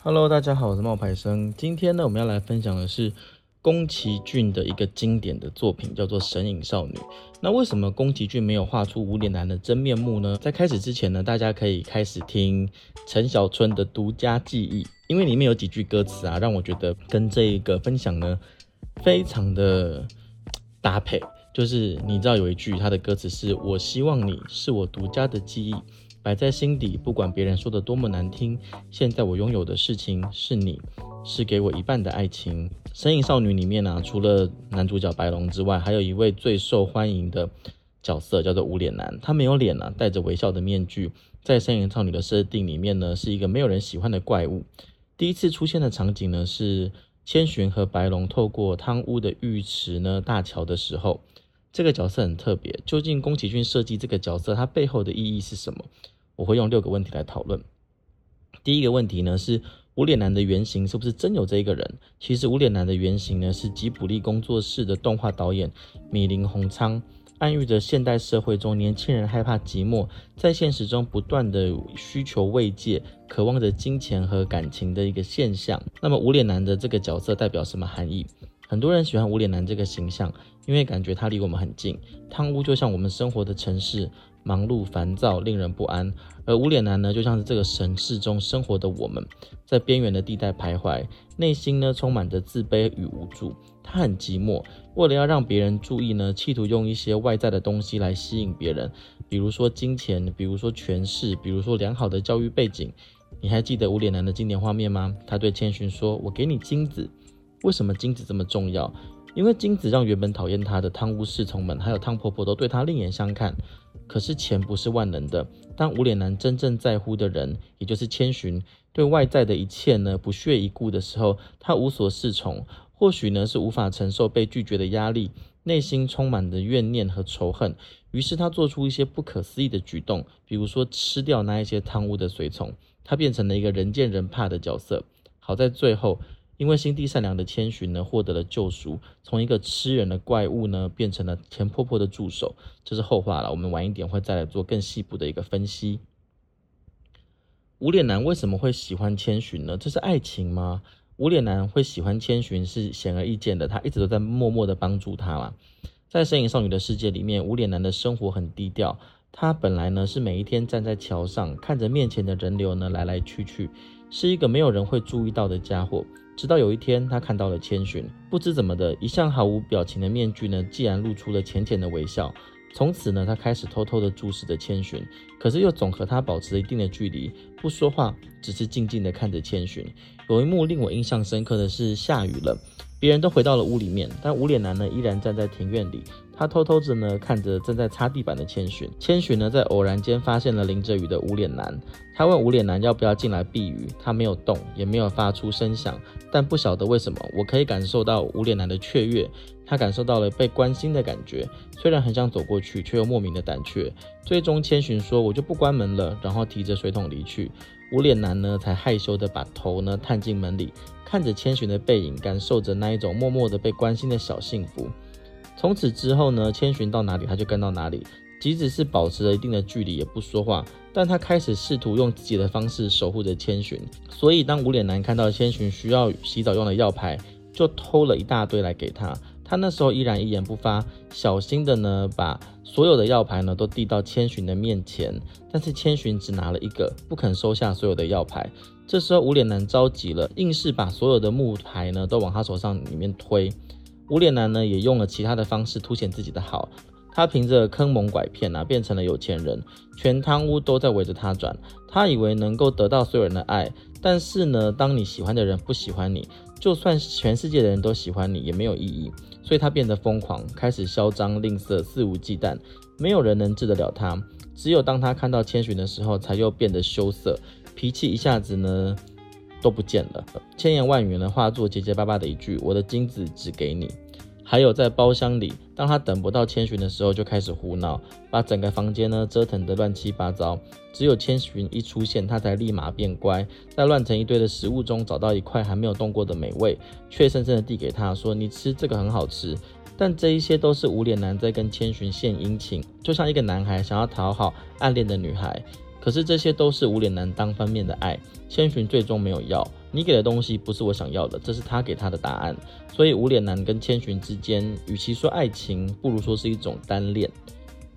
Hello，大家好，我是冒牌生。今天呢，我们要来分享的是宫崎骏的一个经典的作品，叫做《神隐少女》。那为什么宫崎骏没有画出无脸男的真面目呢？在开始之前呢，大家可以开始听陈小春的独家记忆，因为里面有几句歌词啊，让我觉得跟这一个分享呢非常的搭配。就是你知道有一句他的歌词是“我希望你是我独家的记忆”。摆在心底，不管别人说的多么难听。现在我拥有的事情是你，是给我一半的爱情。《神隐少女》里面呢、除了男主角白龙之外，还有一位最受欢迎的角色叫做无脸男。他没有脸啊，戴着微笑的面具。在《神隐少女》的设定里面呢，是一个没有人喜欢的怪物。第一次出现的场景呢，是千寻和白龙透过汤屋的浴池呢大桥的时候。这个角色很特别，究竟宫崎骏设计这个角色，它背后的意义是什么？我会用六个问题来讨论。第一个问题呢是无脸男的原型是不是真有这一个人？其实无脸男的原型呢是吉卜力工作室的动画导演米林宏昌，暗喻着现代社会中年轻人害怕寂寞，在现实中不断的需求慰藉，渴望着金钱和感情的一个现象。那么无脸男的这个角色代表什么含义？很多人喜欢无脸男这个形象，因为感觉他离我们很近。汤屋就像我们生活的城市，忙碌烦躁，令人不安。而无脸男呢，就像是这个城市中生活的我们，在边缘的地带徘徊，内心呢充满着自卑与无助。他很寂寞，为了要让别人注意呢，企图用一些外在的东西来吸引别人，比如说金钱，比如说权势，比如说良好的教育背景。你还记得无脸男的经典画面吗？他对千寻说：“我给你金子。”为什么金子这么重要？因为金子让原本讨厌他的汤屋侍从们，还有汤婆婆都对他另眼相看。可是钱不是万能的。当无脸男真正在乎的人，也就是千寻，对外在的一切呢不屑一顾的时候，他无所适从。或许呢是无法承受被拒绝的压力，内心充满着怨念和仇恨。于是他做出一些不可思议的举动，比如说吃掉那一些贪污的随从，他变成了一个人见人怕的角色。好在最后。因为心地善良的千寻呢，获得了救赎，从一个吃人的怪物呢，变成了钱婆婆的助手，这是后话了。我们晚一点会再来做更细部的一个分析。无脸男为什么会喜欢千寻呢？这是爱情吗？无脸男会喜欢千寻是显而易见的，他一直都在默默的帮助他嘛。在神影少女的世界里面，无脸男的生活很低调，他本来呢是每一天站在桥上，看着面前的人流呢来来去去，是一个没有人会注意到的家伙。直到有一天，他看到了千寻，不知怎么的，一向毫无表情的面具呢，竟然露出了浅浅的微笑。从此呢，他开始偷偷的注视着千寻，可是又总和他保持一定的距离，不说话，只是静静的看着千寻。有一幕令我印象深刻的是，下雨了，别人都回到了屋里面，但无脸男呢，依然站在庭院里。他偷偷着呢看着正在擦地板的千寻，千寻呢在偶然间发现了淋着雨的无脸男，他问无脸男要不要进来避雨，他没有动，也没有发出声响，但不晓得为什么，我可以感受到无脸男的雀跃，他感受到了被关心的感觉，虽然很想走过去，却又莫名的胆怯。最终千寻说：“我就不关门了。”然后提着水桶离去，无脸男呢才害羞的把头呢探进门里，看着千寻的背影，感受着那一种默默的被关心的小幸福。从此之后呢，千寻到哪里他就跟到哪里，即使是保持了一定的距离也不说话，但他开始试图用自己的方式守护着千寻。所以当无脸男看到千寻需要洗澡用的药牌，就偷了一大堆来给他。他那时候依然一言不发，小心的呢把所有的药牌呢都递到千寻的面前，但是千寻只拿了一个，不肯收下所有的药牌。这时候无脸男着急了，硬是把所有的木牌呢都往他手上里面推。无脸男呢，也用了其他的方式凸显自己的好。他凭着坑蒙拐骗啊，变成了有钱人，全汤屋都在围着他转。他以为能够得到所有人的爱，但是呢，当你喜欢的人不喜欢你，就算全世界的人都喜欢你，也没有意义。所以他变得疯狂，开始嚣张吝啬，肆无忌惮。没有人能治得了他。只有当他看到千寻的时候，才又变得羞涩，脾气一下子呢。都不见了，千言万语呢化作结结巴巴的一句：“我的金子只给你。”还有在包厢里，当他等不到千寻的时候，就开始胡闹，把整个房间呢折腾得乱七八糟。只有千寻一出现，他才立马变乖，在乱成一堆的食物中找到一块还没有动过的美味，怯生生的递给他说：“你吃这个很好吃。”但这一些都是无脸男在跟千寻献殷勤，就像一个男孩想要讨好暗恋的女孩。可是这些都是无脸男单方面的爱，千寻最终没有要，你给的东西不是我想要的，这是他给他的答案。所以无脸男跟千寻之间，与其说爱情，不如说是一种单恋。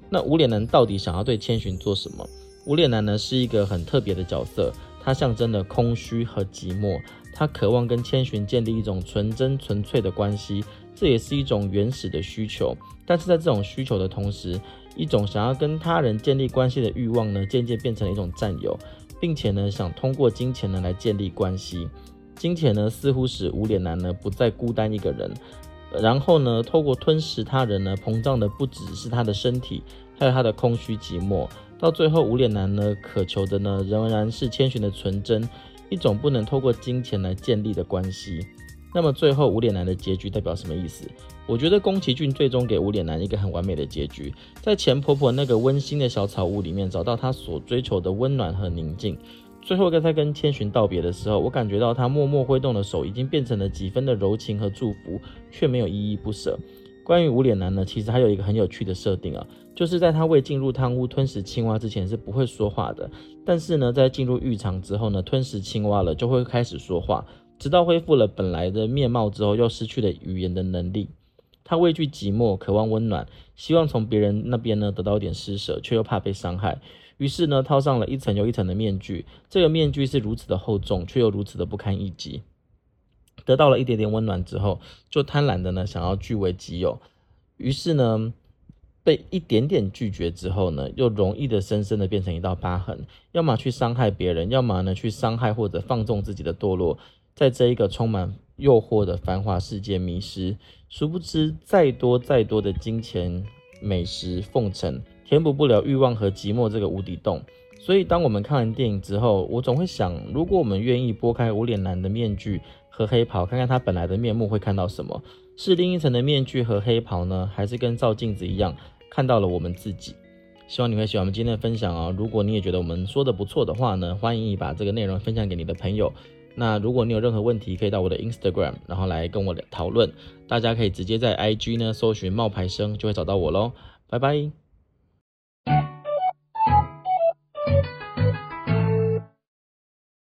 那无脸男到底想要对千寻做什么？无脸男呢是一个很特别的角色，他象征了空虚和寂寞，他渴望跟千寻建立一种纯真纯粹的关系，这也是一种原始的需求。但是在这种需求的同时，一种想要跟他人建立关系的欲望呢，渐渐变成了一种占有。并且呢，想通过金钱呢来建立关系，金钱呢似乎使无脸男呢不再孤单一个人，然后呢，透过吞噬他人呢，膨胀的不只是他的身体，还有他的空虚寂寞。到最后，无脸男呢渴求的呢仍然是千寻的纯真，一种不能透过金钱来建立的关系。那么最后无脸男的结局代表什么意思？我觉得宫崎骏最终给无脸男一个很完美的结局，在钱婆婆那个温馨的小草屋里面找到他所追求的温暖和宁静。最后在他跟千寻道别的时候，我感觉到他默默挥动的手已经变成了几分的柔情和祝福，却没有依依不舍。关于无脸男呢，其实还有一个很有趣的设定啊，就是在他未进入汤屋吞食青蛙之前是不会说话的，但是呢，在进入浴场之后呢，吞食青蛙了就会开始说话。直到恢复了本来的面貌之后，又失去了语言的能力。他畏惧寂寞，渴望温暖，希望从别人那边呢得到一点施舍，却又怕被伤害。于是呢，套上了一层又一层的面具。这个面具是如此的厚重，却又如此的不堪一击。得到了一点点温暖之后，就贪婪的呢想要据为己有。于是呢，被一点点拒绝之后呢，又容易的深深的变成一道疤痕。要么去伤害别人，要么呢去伤害或者放纵自己的堕落。在这一个充满诱惑的繁华世界迷失，殊不知再多再多的金钱、美食、奉承，填补不了欲望和寂寞这个无底洞。所以，当我们看完电影之后，我总会想，如果我们愿意拨开无脸男的面具和黑袍，看看他本来的面目，会看到什么？是另一层的面具和黑袍呢？还是跟照镜子一样，看到了我们自己？希望你会喜欢我们今天的分享哦。如果你也觉得我们说的不错的话呢，欢迎你把这个内容分享给你的朋友。那如果你有任何问题可以到我的 instagram 然后来跟我讨论。大家可以直接在 ig 呢搜寻冒牌生就会找到我喽拜拜。